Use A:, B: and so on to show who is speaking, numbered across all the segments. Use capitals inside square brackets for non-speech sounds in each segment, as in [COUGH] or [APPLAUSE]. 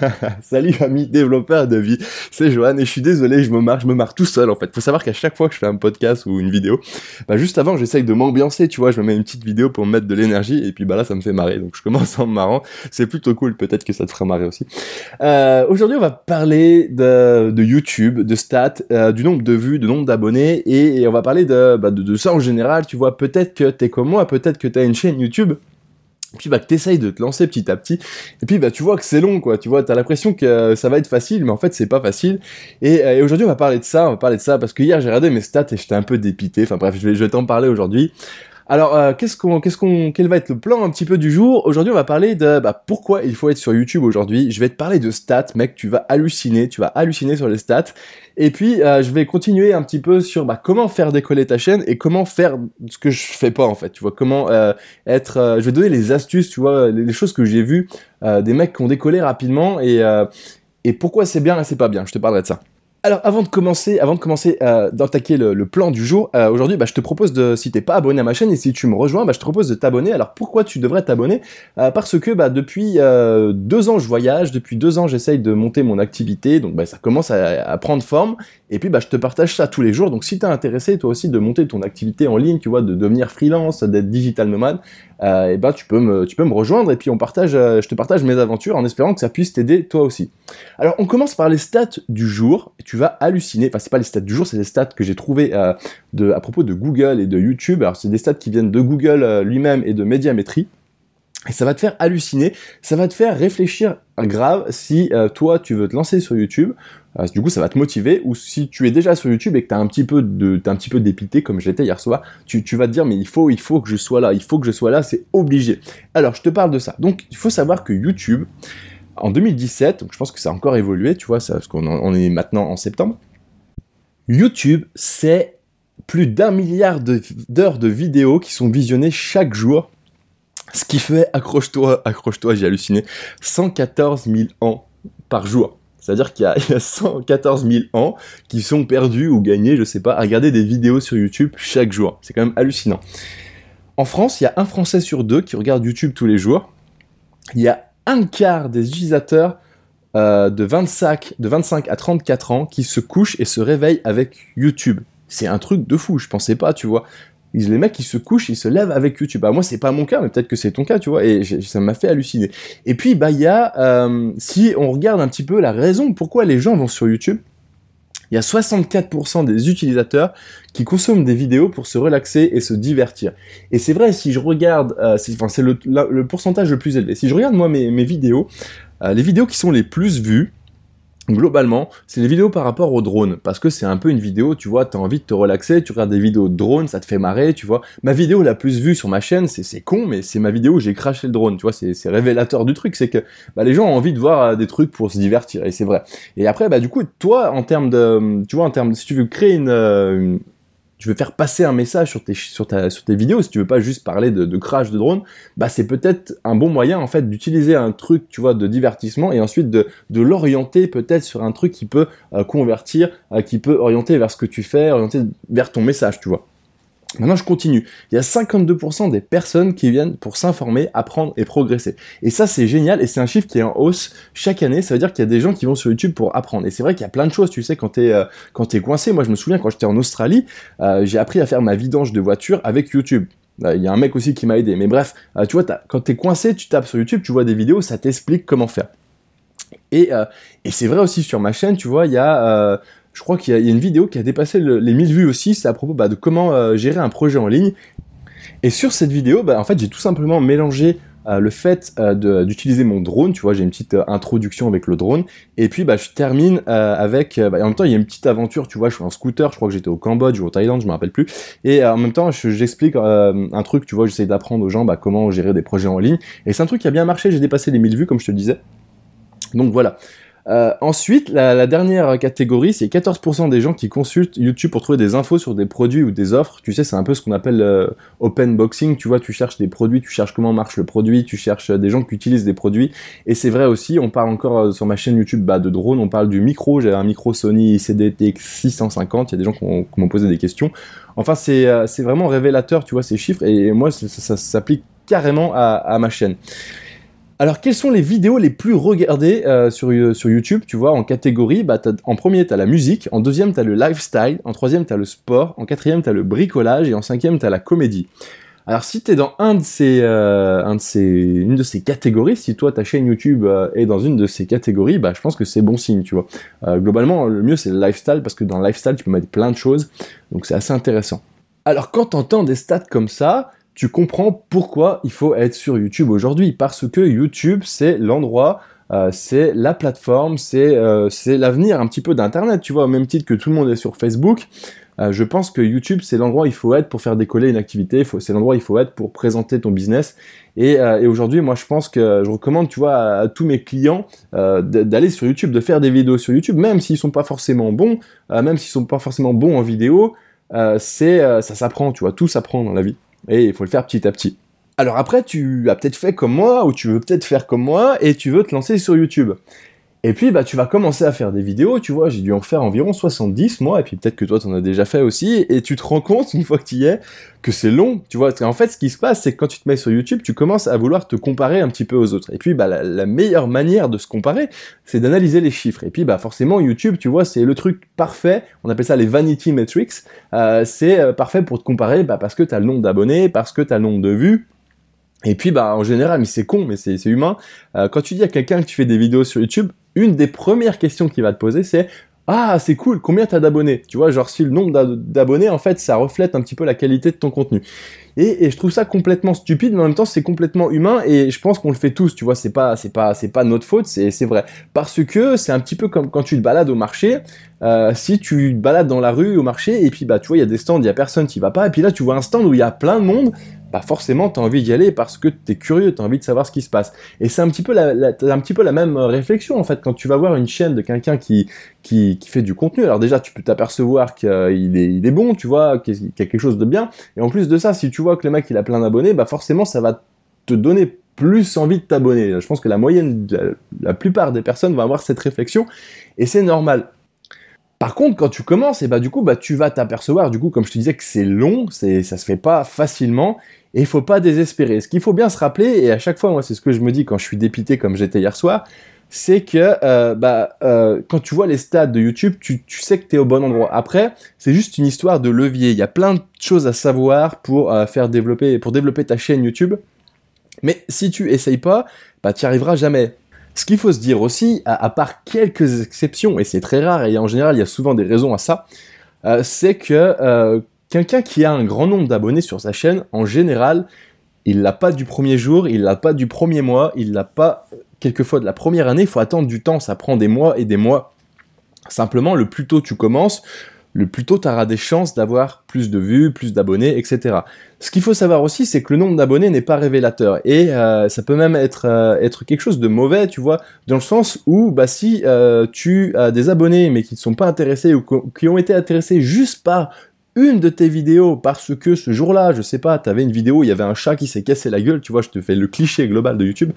A: [LAUGHS] Salut amis développeurs de vie, c'est Johan et je suis désolé, je me marre, je me marre tout seul en fait. Faut savoir qu'à chaque fois que je fais un podcast ou une vidéo, bah juste avant j'essaye de m'ambiancer, tu vois, je me mets une petite vidéo pour me mettre de l'énergie et puis bah là ça me fait marrer, donc je commence en me marrant, c'est plutôt cool, peut-être que ça te fera marrer aussi. Euh, Aujourd'hui on va parler de, de YouTube, de stats, euh, du nombre de vues, du nombre d'abonnés et, on va parler de, bah, de, de ça en général, tu vois, peut-être que t'es comme moi, peut-être que t'as une chaîne YouTube puis bah que t'essayes de te lancer petit à petit. Et puis bah tu vois que c'est long quoi. Tu vois t'as l'impression que ça va être facile mais en fait c'est pas facile. Et, euh, et aujourd'hui on va parler de ça. On va parler de ça parce que hier j'ai regardé mes stats et j'étais un peu dépité. Enfin bref je vais t'en parler aujourd'hui alors, euh, qu'est-ce qu'on, qu'est-ce qu'on, quel va être le plan un petit peu du jour? Aujourd'hui, on va parler de bah, pourquoi il faut être sur YouTube aujourd'hui. Je vais te parler de stats, mec. Tu vas halluciner, tu vas halluciner sur les stats. Et puis, euh, je vais continuer un petit peu sur bah, comment faire décoller ta chaîne et comment faire ce que je fais pas en fait. Tu vois comment euh, être. je vais donner les astuces, tu vois, les, choses que j'ai vues des mecs qui ont décollé rapidement et et pourquoi c'est bien et c'est pas bien. Je te parlerai de ça. Alors avant de commencer, avant de commencer euh, d'attaquer le, plan du jour, euh, aujourd'hui bah, je te propose de, si t'es pas abonné à ma chaîne et si tu me rejoins, bah, je te propose de t'abonner. Alors pourquoi tu devrais t'abonner? Euh, Parce que bah, depuis euh, deux ans je voyage, depuis deux ans j'essaye de monter mon activité, donc bah, ça commence à, prendre forme. Et puis bah, je te partage ça tous les jours. Donc si t'es intéressé toi aussi de monter ton activité en ligne, tu vois, de devenir freelance, d'être digital nomade, et ben tu peux me tu peux me rejoindre et puis on partage euh, je te partage mes aventures en espérant que ça puisse t'aider toi aussi. Alors on commence par les stats du jour tu vas halluciner. Enfin c'est pas les stats du jour, c'est les stats que j'ai trouvé euh, de à propos de Google et de YouTube. Alors c'est des stats qui viennent de Google euh, lui-même et de Médiamétrie. Et ça va te faire halluciner, ça va te faire réfléchir grave si euh, toi tu veux te lancer sur YouTube, euh, du coup ça va te motiver, ou si tu es déjà sur YouTube et que tu un petit peu de, un petit peu dépité comme j'étais hier soir, tu, tu, vas te dire mais il faut, il faut que je sois là, il faut que je sois là, c'est obligé. Alors je te parle de ça. Donc il faut savoir que YouTube, en 2017, donc je pense que ça a encore évolué, tu vois, parce qu'on on est maintenant en septembre, YouTube c'est plus d'un milliard d'heures de vidéos qui sont visionnées chaque jour ce qui fait, accroche-toi, accroche-toi, j'ai halluciné, 114 000 ans par jour. C'est-à-dire qu'il y, a [LAUGHS] 114 000 ans qui sont perdus ou gagnés, je sais pas, à regarder des vidéos sur YouTube chaque jour. C'est quand même hallucinant. En France, il y a un Français sur deux qui regarde YouTube tous les jours. Il y a un quart des utilisateurs euh, de, 25, de 25 à 34 ans qui se couchent et se réveillent avec YouTube. C'est un truc de fou, je pensais pas, tu vois les mecs ils se couchent, ils se lèvent avec YouTube. Bah moi c'est pas mon cas, mais peut-être que c'est ton cas, tu vois. Et ça m'a fait halluciner. Et puis bah il y a, euh, si on regarde un petit peu la raison pourquoi les gens vont sur YouTube, il y a 64% des utilisateurs qui consomment des vidéos pour se relaxer et se divertir. Et c'est vrai, si je regarde, euh, c'est le, le, pourcentage le plus élevé. Si je regarde moi mes, mes vidéos, euh, les vidéos qui sont les plus vues, globalement, c'est les vidéos par rapport au drone, parce que c'est un peu une vidéo, tu vois, t'as envie de te relaxer, tu regardes des vidéos de drone, ça te fait marrer, tu vois. Ma vidéo la plus vue sur ma chaîne, c'est con, mais c'est ma vidéo où j'ai craché le drone, tu vois, c'est révélateur du truc, c'est que bah, les gens ont envie de voir euh, des trucs pour se divertir, et c'est vrai. Et après, bah du coup, toi, en termes de, tu vois, en termes, si tu veux créer une, euh, tu veux faire passer un message sur tes, vidéos, si tu veux pas juste parler de, crash de drone, bah c'est peut-être un bon moyen en fait d'utiliser un truc, tu vois, de divertissement et ensuite de, de l'orienter peut-être sur un truc qui peut euh, convertir, euh, qui peut orienter vers ce que tu fais, orienter vers ton message, tu vois. Maintenant, je continue. Il y a 52% des personnes qui viennent pour s'informer, apprendre et progresser. Et ça, c'est génial et c'est un chiffre qui est en hausse chaque année. Ça veut dire qu'il y a des gens qui vont sur YouTube pour apprendre. Et c'est vrai qu'il y a plein de choses, tu sais, quand t'es euh, quand t'es coincé. Moi, je me souviens quand j'étais en Australie, euh, j'ai appris à faire ma vidange de voiture avec YouTube. Euh, il y a un mec aussi qui m'a aidé. Mais bref, euh, tu vois, quand t'es coincé, tu tapes sur YouTube, tu vois des vidéos, ça t'explique comment faire. Et, et c'est vrai aussi sur ma chaîne, tu vois, il y a je crois qu'il y, a une vidéo qui a dépassé les 1000 vues aussi, c'est à propos bah, de comment euh, gérer un projet en ligne. Et sur cette vidéo, bah, en fait, j'ai tout simplement mélangé euh, le fait euh, d'utiliser mon drone, tu vois, j'ai une petite introduction avec le drone, et puis bah, je termine avec, bah, en même temps il y a une petite aventure, tu vois, je suis en scooter, je crois que j'étais au Cambodge ou au Thaïlande, je me rappelle plus, et en même temps j'explique un truc, tu vois, j'essaie d'apprendre aux gens comment gérer des projets en ligne, et c'est un truc qui a bien marché, j'ai dépassé les 1000 vues comme je te disais. Donc voilà. Euh, ensuite, la, dernière catégorie, c'est 14% des gens qui consultent YouTube pour trouver des infos sur des produits ou des offres. Tu sais, c'est un peu ce qu'on appelle euh, open boxing. Tu vois, tu cherches des produits, tu cherches comment marche le produit, tu cherches des gens qui utilisent des produits. Et c'est vrai aussi, on parle encore euh, sur ma chaîne YouTube bah, de drone, on parle du micro. J'ai un micro Sony CDTX 650. Il y a des gens qui m'ont posé des questions. Enfin, c'est vraiment révélateur, tu vois, ces chiffres. Et moi, ça, s'applique carrément à ma chaîne. Alors, quelles sont les vidéos les plus regardées euh, sur, euh, sur YouTube Tu vois, en catégorie, bah, en premier, tu la musique, en deuxième, tu le lifestyle, en troisième, tu le sport, en quatrième, tu le bricolage, et en cinquième, tu la comédie. Alors, si tu dans un de ces, euh, un de ces, une de ces catégories, si toi, ta chaîne YouTube est dans une de ces catégories, bah, je pense que c'est bon signe, tu vois. globalement, le mieux, c'est le lifestyle, parce que dans le lifestyle, tu peux mettre plein de choses, donc c'est assez intéressant. Alors, quand tu entends des stats comme ça, tu comprends pourquoi il faut être sur YouTube aujourd'hui. Parce que YouTube, c'est l'endroit, euh, c'est la plateforme, euh, c'est l'avenir un petit peu d'Internet, tu vois, au même titre que tout le monde est sur Facebook. Euh, je pense que YouTube, c'est l'endroit où il faut être pour faire décoller une activité, c'est l'endroit où il faut être pour présenter ton business. Et, aujourd'hui, moi, je pense que je recommande, tu vois, à, tous mes clients d'aller sur YouTube, de faire des vidéos sur YouTube, même s'ils sont pas forcément bons, même s'ils sont pas forcément bons en vidéo, c'est ça s'apprend, tu vois, tout s'apprend dans la vie. Et il faut le faire petit à petit. Alors après, tu as peut-être fait comme moi, ou tu veux peut-être faire comme moi, et tu veux te lancer sur YouTube. Et puis, bah, tu vas commencer à faire des vidéos, tu vois, j'ai dû en faire environ 70, moi, et puis peut-être que toi, t'en as déjà fait aussi, et tu te rends compte, une fois que tu y es, que c'est long, tu vois. En fait, ce qui se passe, c'est que quand tu te mets sur YouTube, tu commences à vouloir te comparer un petit peu aux autres. Et puis, bah, la, meilleure manière de se comparer, c'est d'analyser les chiffres. Et puis, bah, forcément, YouTube, tu vois, c'est le truc parfait, on appelle ça les vanity metrics, euh, c'est euh, parfait pour te comparer, bah, parce que tu as le nombre d'abonnés, parce que tu as le nombre de vues, et puis, bah, en général, mais c'est con, mais c'est humain. Euh, quand tu dis à quelqu'un que tu fais des vidéos sur YouTube, une des premières questions qu'il va te poser, c'est ah, c'est cool, combien t'as d'abonnés? Tu vois, genre si le nombre d'abonnés, en fait, ça reflète un petit peu la qualité de ton contenu. Et, je trouve ça complètement stupide, mais en même temps, c'est complètement humain, et je pense qu'on le fait tous, tu vois, c'est pas, c'est pas, c'est pas notre faute, c'est vrai. Parce que c'est un petit peu comme quand tu te balades au marché, euh, si tu te balades dans la rue au marché, et puis bah, tu vois, il y a des stands, il y a personne qui va pas, et puis là, tu vois un stand où il y a plein de monde, bah forcément tu as envie d'y aller parce que tu es curieux, tu as envie de savoir ce qui se passe. Et c'est un petit peu la, même réflexion en fait quand tu vas voir une chaîne de quelqu'un qui, qui, fait du contenu. Alors déjà tu peux t'apercevoir qu'il est, bon, tu vois, qu'il y a quelque chose de bien. Et en plus de ça, si tu vois que le mec il a plein d'abonnés, bah forcément ça va te donner plus envie de t'abonner. Je pense que la moyenne, la plupart des personnes vont avoir cette réflexion et c'est normal. Par contre, quand tu commences, et bah du coup, bah tu vas t'apercevoir, du coup, comme je te disais, que c'est long, c'est ça se fait pas facilement, et il faut pas désespérer. Ce qu'il faut bien se rappeler, et à chaque fois, moi, c'est ce que je me dis quand je suis dépité comme j'étais hier soir, c'est que euh, bah, euh, quand tu vois les stats de YouTube, tu, sais que tu es au bon endroit. Après, c'est juste une histoire de levier. Il y a plein de choses à savoir pour euh, faire développer, pour développer ta chaîne YouTube. Mais si tu essayes pas, bah, tu n'y arriveras jamais. Ce qu'il faut se dire aussi, à, part quelques exceptions, et c'est très rare, et en général il y a souvent des raisons à ça, c'est que Quelqu'un qui a un grand nombre d'abonnés sur sa chaîne, en général, il l'a pas du premier jour, il l'a pas du premier mois, il l'a pas quelquefois de la première année, il faut attendre du temps, ça prend des mois et des mois. Simplement, le plus tôt tu commences, le plus tôt tu auras des chances d'avoir plus de vues, plus d'abonnés, etc. Ce qu'il faut savoir aussi, c'est que le nombre d'abonnés n'est pas révélateur. Et euh, ça peut même être, euh, être quelque chose de mauvais, tu vois, dans le sens où bah, si euh, tu as des abonnés mais qui ne sont pas intéressés ou qui ont été intéressés juste par une de tes vidéos parce que ce jour-là, je sais pas, t'avais une vidéo il y avait un chat qui s'est cassé la gueule, tu vois, je te fais le cliché global de YouTube,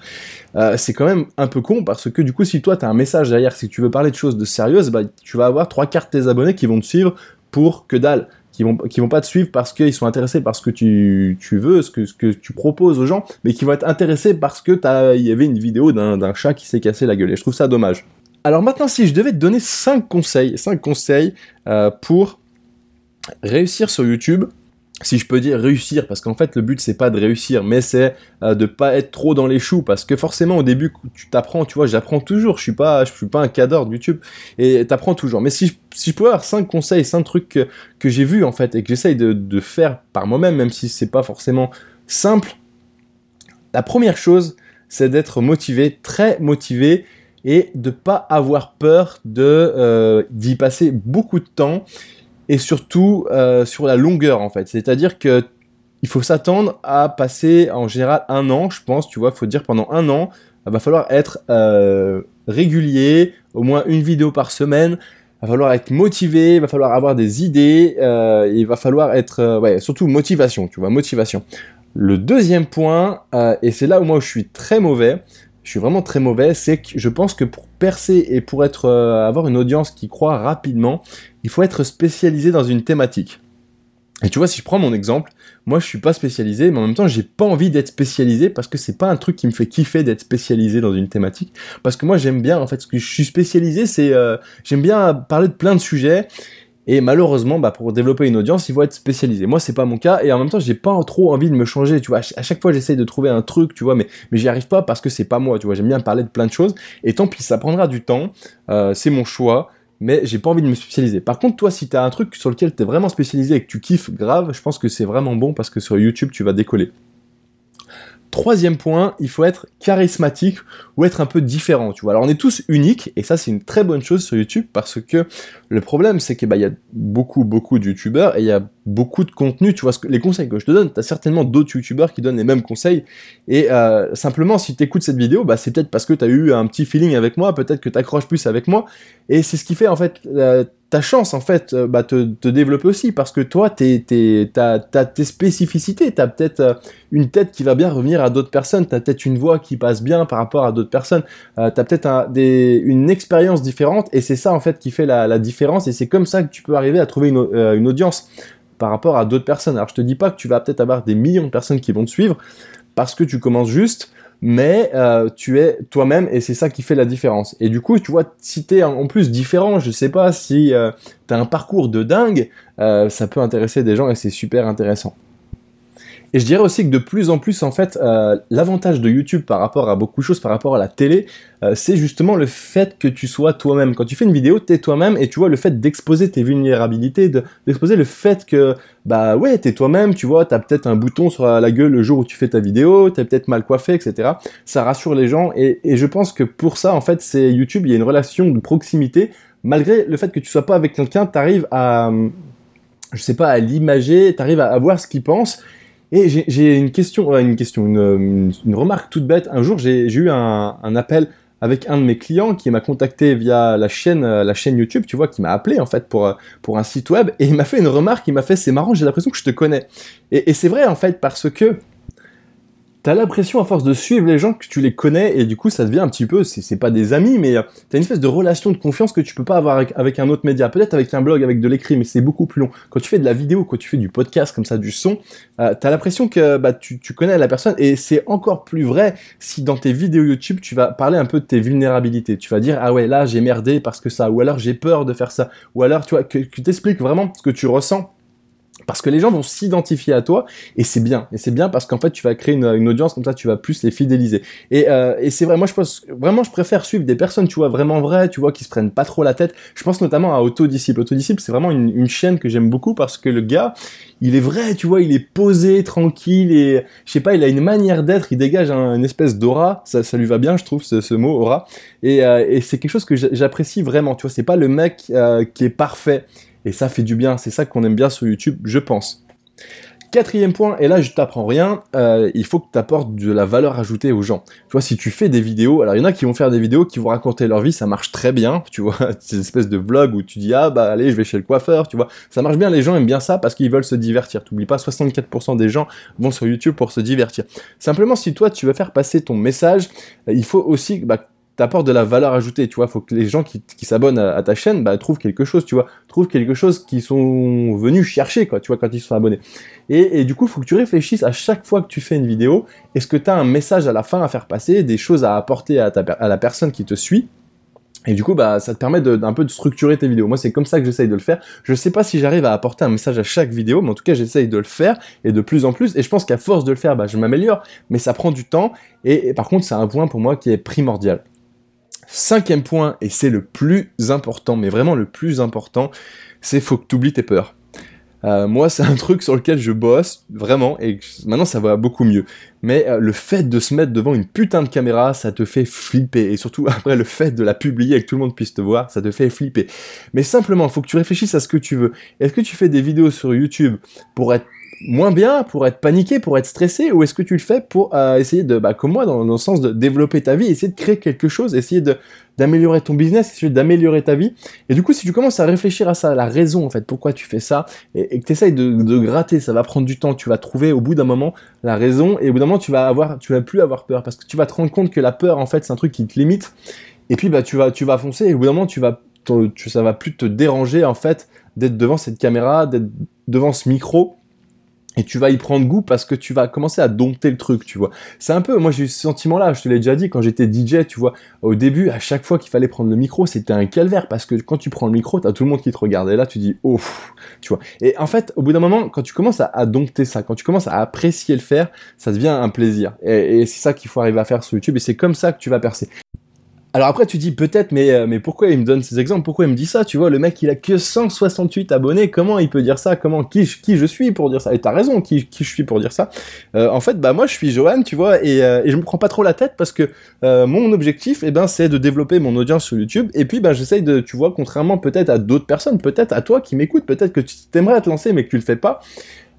A: euh, c'est quand même un peu con parce que du coup, si toi t'as un message derrière, si tu veux parler de choses de sérieuses, bah, tu vas avoir trois quarts de tes abonnés qui vont te suivre pour que dalle, qui vont, qui vont pas te suivre parce qu'ils sont intéressés par ce que tu, tu veux, ce que, ce que tu proposes aux gens, mais qui vont être intéressés parce que il y avait une vidéo d'un chat qui s'est cassé la gueule. Et je trouve ça dommage. Alors maintenant, si je devais te donner 5 conseils, 5 conseils euh, pour réussir sur YouTube, si je peux dire réussir, parce qu'en fait le but c'est pas de réussir, mais c'est euh, de pas être trop dans les choux, parce que forcément au début tu t'apprends, tu vois, j'apprends toujours, je suis pas, je suis pas un cadre de YouTube, et t'apprends toujours. Mais si, si je peux avoir 5 conseils, 5 trucs que, j'ai vus en fait, et que j'essaye de, faire par moi-même, même si c'est pas forcément simple, la première chose c'est d'être motivé, très motivé, et de pas avoir peur euh, d'y passer beaucoup de temps et surtout euh, sur la longueur en fait. C'est-à-dire que il faut s'attendre à passer en général un an, je pense, tu vois, il faut dire pendant un an, il va falloir être euh, régulier, au moins une vidéo par semaine, il va falloir être motivé, il va falloir avoir des idées, euh, il va falloir être, ouais, surtout motivation, tu vois, motivation. Le deuxième point, et c'est là où moi je suis très mauvais, je suis vraiment très mauvais, c'est que je pense que pour percer et pour euh, avoir une audience qui croit rapidement, il faut être spécialisé dans une thématique. Et tu vois, si je prends mon exemple, moi je suis pas spécialisé, mais en même temps j'ai pas envie d'être spécialisé parce que c'est pas un truc qui me fait kiffer d'être spécialisé dans une thématique. Parce que moi j'aime bien, en fait, ce que je suis spécialisé, c'est euh, j'aime bien parler de plein de sujets. Et malheureusement, bah, pour développer une audience, il faut être spécialisé. Moi, c'est pas mon cas, et en même temps, j'ai pas trop envie de me changer. Tu à chaque fois, j'essaye de trouver un truc, tu vois, mais mais j'y arrive pas parce que c'est pas moi. Tu vois, j'aime bien parler de plein de choses. Et tant pis, ça prendra du temps. Euh, c'est mon choix mais j'ai pas envie de me spécialiser. Par contre, toi, si tu as un truc sur lequel tu es vraiment spécialisé et que tu kiffes grave, je pense que c'est vraiment bon parce que sur YouTube, tu vas décoller. Troisième point, il faut être charismatique ou être un peu différent, tu vois. Alors on est tous uniques et ça c'est une très bonne chose sur YouTube parce que le problème c'est qu'il bah, y a beaucoup beaucoup de youtubeurs et il y a beaucoup de contenu, tu vois, les conseils que je te donne, tu as certainement d'autres youtubeurs qui donnent les mêmes conseils. Et euh, simplement si tu écoutes cette vidéo, bah, c'est peut-être parce que tu as eu un petit feeling avec moi, peut-être que tu accroches plus avec moi. Et c'est ce qui fait en fait ta chance en fait euh, bah, te, te développer aussi parce que toi t'es, t'es, t'as, tes spécificités, t'as peut-être euh, une tête qui va bien revenir à d'autres personnes, t'as peut-être une voix qui passe bien par rapport à d'autres personnes, euh, t'as peut-être un, une expérience différente et c'est ça en fait qui fait la, la, différence et c'est comme ça que tu peux arriver à trouver une, euh, une audience par rapport à d'autres personnes. Alors je te dis pas que tu vas peut-être avoir des millions de personnes qui vont te suivre parce que tu commences juste, mais euh, tu es toi-même et c'est ça qui fait la différence. Et du coup, tu vois, si t'es en plus différent, je sais pas si euh, t'as un parcours de dingue, euh, ça peut intéresser des gens et c'est super intéressant. Et je dirais aussi que de plus en plus, en fait, euh, l'avantage de YouTube par rapport à beaucoup de choses, par rapport à la télé, euh, c'est justement le fait que tu sois toi-même. Quand tu fais une vidéo, t'es toi-même et tu vois le fait d'exposer tes vulnérabilités, d'exposer le fait que, bah ouais, t'es toi-même, tu vois, t'as peut-être un bouton sur la gueule le jour où tu fais ta vidéo, t'es peut-être mal coiffé, etc. Ça rassure les gens et, je pense que pour ça, en fait, c'est YouTube, il y a une relation de proximité. Malgré le fait que tu sois pas avec quelqu'un, t'arrives à, je sais pas, à l'imager, t'arrives à, à voir ce qu'il pense et j'ai une question, une remarque toute bête. Un jour, j'ai eu un, appel avec un de mes clients qui m'a contacté via la chaîne, la chaîne YouTube, tu vois, qui m'a appelé en fait pour, pour un site web et il m'a fait une remarque, il m'a fait c'est marrant, j'ai l'impression que je te connais. Et c'est vrai en fait parce que t'as l'impression à force de suivre les gens que tu les connais et du coup ça devient un petit peu, c'est pas des amis, mais t'as une espèce de relation de confiance que tu peux pas avoir avec, avec un autre média. Peut-être avec un blog, avec de l'écrit, mais c'est beaucoup plus long. Quand tu fais de la vidéo, quand tu fais du podcast comme ça, du son, euh, t'as l'impression que bah, tu, tu connais la personne et c'est encore plus vrai si dans tes vidéos YouTube tu vas parler un peu de tes vulnérabilités. Tu vas dire ah ouais là j'ai merdé parce que ça, ou alors j'ai peur de faire ça, ou alors tu vois que, que t'expliques vraiment ce que tu ressens parce que les gens vont s'identifier à toi et c'est bien. Et c'est bien parce qu'en fait tu vas créer une, une, audience comme ça tu vas plus les fidéliser. Et, euh, et c'est vrai moi je pense vraiment je préfère suivre des personnes tu vois vraiment vraies tu vois qui se prennent pas trop la tête. Je pense notamment à Autodisciple. Autodisciple c'est vraiment une, une, chaîne que j'aime beaucoup parce que le gars il est vrai tu vois il est posé tranquille et je sais pas il a une manière d'être il dégage un, une espèce d'aura. Ça, ça lui va bien je trouve ce, ce mot aura. Et, euh, et c'est quelque chose que j'apprécie vraiment tu vois. C'est pas le mec euh, qui est parfait et ça fait du bien, c'est ça qu'on aime bien sur YouTube, je pense. Quatrième point, et là je t'apprends rien, euh, il faut que tu apportes de la valeur ajoutée aux gens. Tu vois, si tu fais des vidéos, alors il y en a qui vont faire des vidéos qui vont raconter leur vie, ça marche très bien, [LAUGHS] tu vois, [LAUGHS] ces espèces de vlogs où tu dis ah bah allez je vais chez le coiffeur, tu vois, ça marche bien, les gens aiment bien ça parce qu'ils veulent se divertir. T'oublies pas, 64% des gens vont sur YouTube pour se divertir. Simplement si toi tu veux faire passer ton message, il faut aussi bah, t'apportes de la valeur ajoutée, tu vois, faut que les gens qui, qui s'abonnent à, ta chaîne, bah, trouvent quelque chose, tu vois, trouvent quelque chose qu'ils sont venus chercher, quoi, tu vois, quand ils sont abonnés. Et, et du coup, faut que tu réfléchisses à chaque fois que tu fais une vidéo, est-ce que tu as un message à la fin à faire passer, des choses à apporter à, ta, à la personne qui te suit, et du coup, bah, ça te permet d'un peu de structurer tes vidéos. Moi, c'est comme ça que j'essaye de le faire. Je sais pas si j'arrive à apporter un message à chaque vidéo, mais en tout cas, j'essaye de le faire et de plus en plus. Et je pense qu'à force de le faire, bah, je m'améliore. Mais ça prend du temps. Et par contre, c'est un point pour moi qui est primordial. Cinquième point, et c'est le plus important, mais vraiment le plus important, c'est faut que tu oublies tes peurs. Euh, moi, c'est un truc sur lequel je bosse vraiment, et maintenant ça va beaucoup mieux. Mais euh, le fait de se mettre devant une putain de caméra, ça te fait flipper. Et surtout [LAUGHS] après le fait de la publier et que tout le monde puisse te voir, ça te fait flipper. Mais simplement, il faut que tu réfléchisses à ce que tu veux. Est-ce que tu fais des vidéos sur YouTube pour être moins bien, pour être paniqué, pour être stressé, ou est-ce que tu le fais pour euh, essayer de, bah, comme moi, dans, le sens de développer ta vie, essayer de créer quelque chose, essayer de d'améliorer ton business, essayer d'améliorer ta vie. Et du coup, si tu commences à réfléchir à ça, la raison en fait, pourquoi tu fais ça, et, et que tu essayes de, de, gratter, ça va prendre du temps, tu vas trouver au bout d'un moment la raison, et au bout d'un moment, tu vas avoir, tu vas plus avoir peur, parce que tu vas te rendre compte que la peur, en fait, c'est un truc qui te limite. Et puis, bah, tu vas, tu vas foncer, et au bout d'un moment, tu vas tu, ça va plus te déranger en fait d'être devant cette caméra, d'être devant ce micro et tu vas y prendre goût parce que tu vas commencer à dompter le truc, tu vois. C'est un peu, moi j'ai eu ce sentiment-là, je te l'ai déjà dit, quand j'étais DJ, tu vois, au début, à chaque fois qu'il fallait prendre le micro, c'était un calvaire parce que quand tu prends le micro, t'as tout le monde qui te regarde et là tu dis, oh, tu vois. Et en fait, au bout d'un moment, quand tu commences à, dompter ça, quand tu commences à apprécier le faire, ça devient un plaisir. Et, et c'est ça qu'il faut arriver à faire sur YouTube et c'est comme ça que tu vas percer. Alors après, tu dis peut-être, mais, euh, mais pourquoi il me donne ces exemples? Pourquoi il me dit ça? Tu vois, le mec, il a que 168 abonnés. Comment il peut dire ça? Comment qui, qui je suis pour dire ça? Et t'as raison, qui, qui je suis pour dire ça? Euh, En fait, bah moi, je suis Johan, tu vois, et, euh, et je me prends pas trop la tête parce que mon objectif, eh ben, c'est de développer mon audience sur YouTube. Et puis, bah, j'essaye de, tu vois, contrairement peut-être à d'autres personnes, peut-être à toi qui m'écoutes, peut-être que tu t'aimerais te lancer, mais que tu le fais pas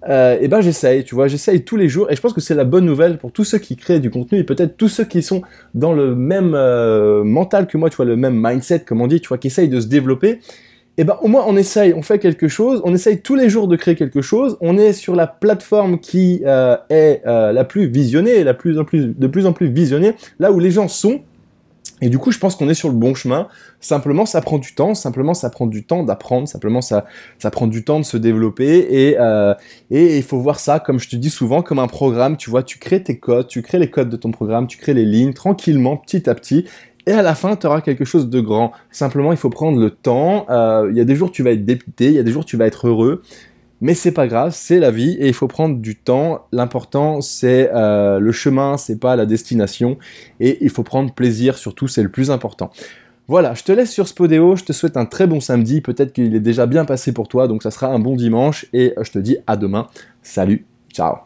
A: euh, et ben j'essaye, tu vois, j'essaye tous les jours et je pense que c'est la bonne nouvelle pour tous ceux qui créent du contenu et peut-être tous ceux qui sont dans le même euh, mental que moi, tu vois, le même mindset comme on dit, tu vois, qui essayent de se développer. Et ben au moins on essaye, on fait quelque chose, on essaye tous les jours de créer quelque chose, on est sur la plateforme qui euh, est euh, la plus visionnée, la plus en plus de plus en plus visionnée, là où les gens sont et du coup, je pense qu'on est sur le bon chemin. Simplement, ça prend du temps. Simplement, ça prend du temps d'apprendre. Simplement, ça, prend du temps de se développer. Et euh, et il faut voir ça, comme je te dis souvent, comme un programme. Tu vois, tu crées tes codes, tu crées les codes de ton programme, tu crées les lignes tranquillement, petit à petit. Et à la fin, tu auras quelque chose de grand. Simplement, il faut prendre le temps. Euh, il y a des jours, tu vas être dépité. Il y a des jours, tu vas être heureux. Mais c'est pas grave, c'est la vie et il faut prendre du temps. L'important c'est euh, le chemin, c'est pas la destination et il faut prendre plaisir surtout, c'est le plus important. Voilà, je te laisse sur Spodeo, je te souhaite un très bon samedi, peut-être qu'il est déjà bien passé pour toi, donc ça sera un bon dimanche et je te dis à demain. Salut, ciao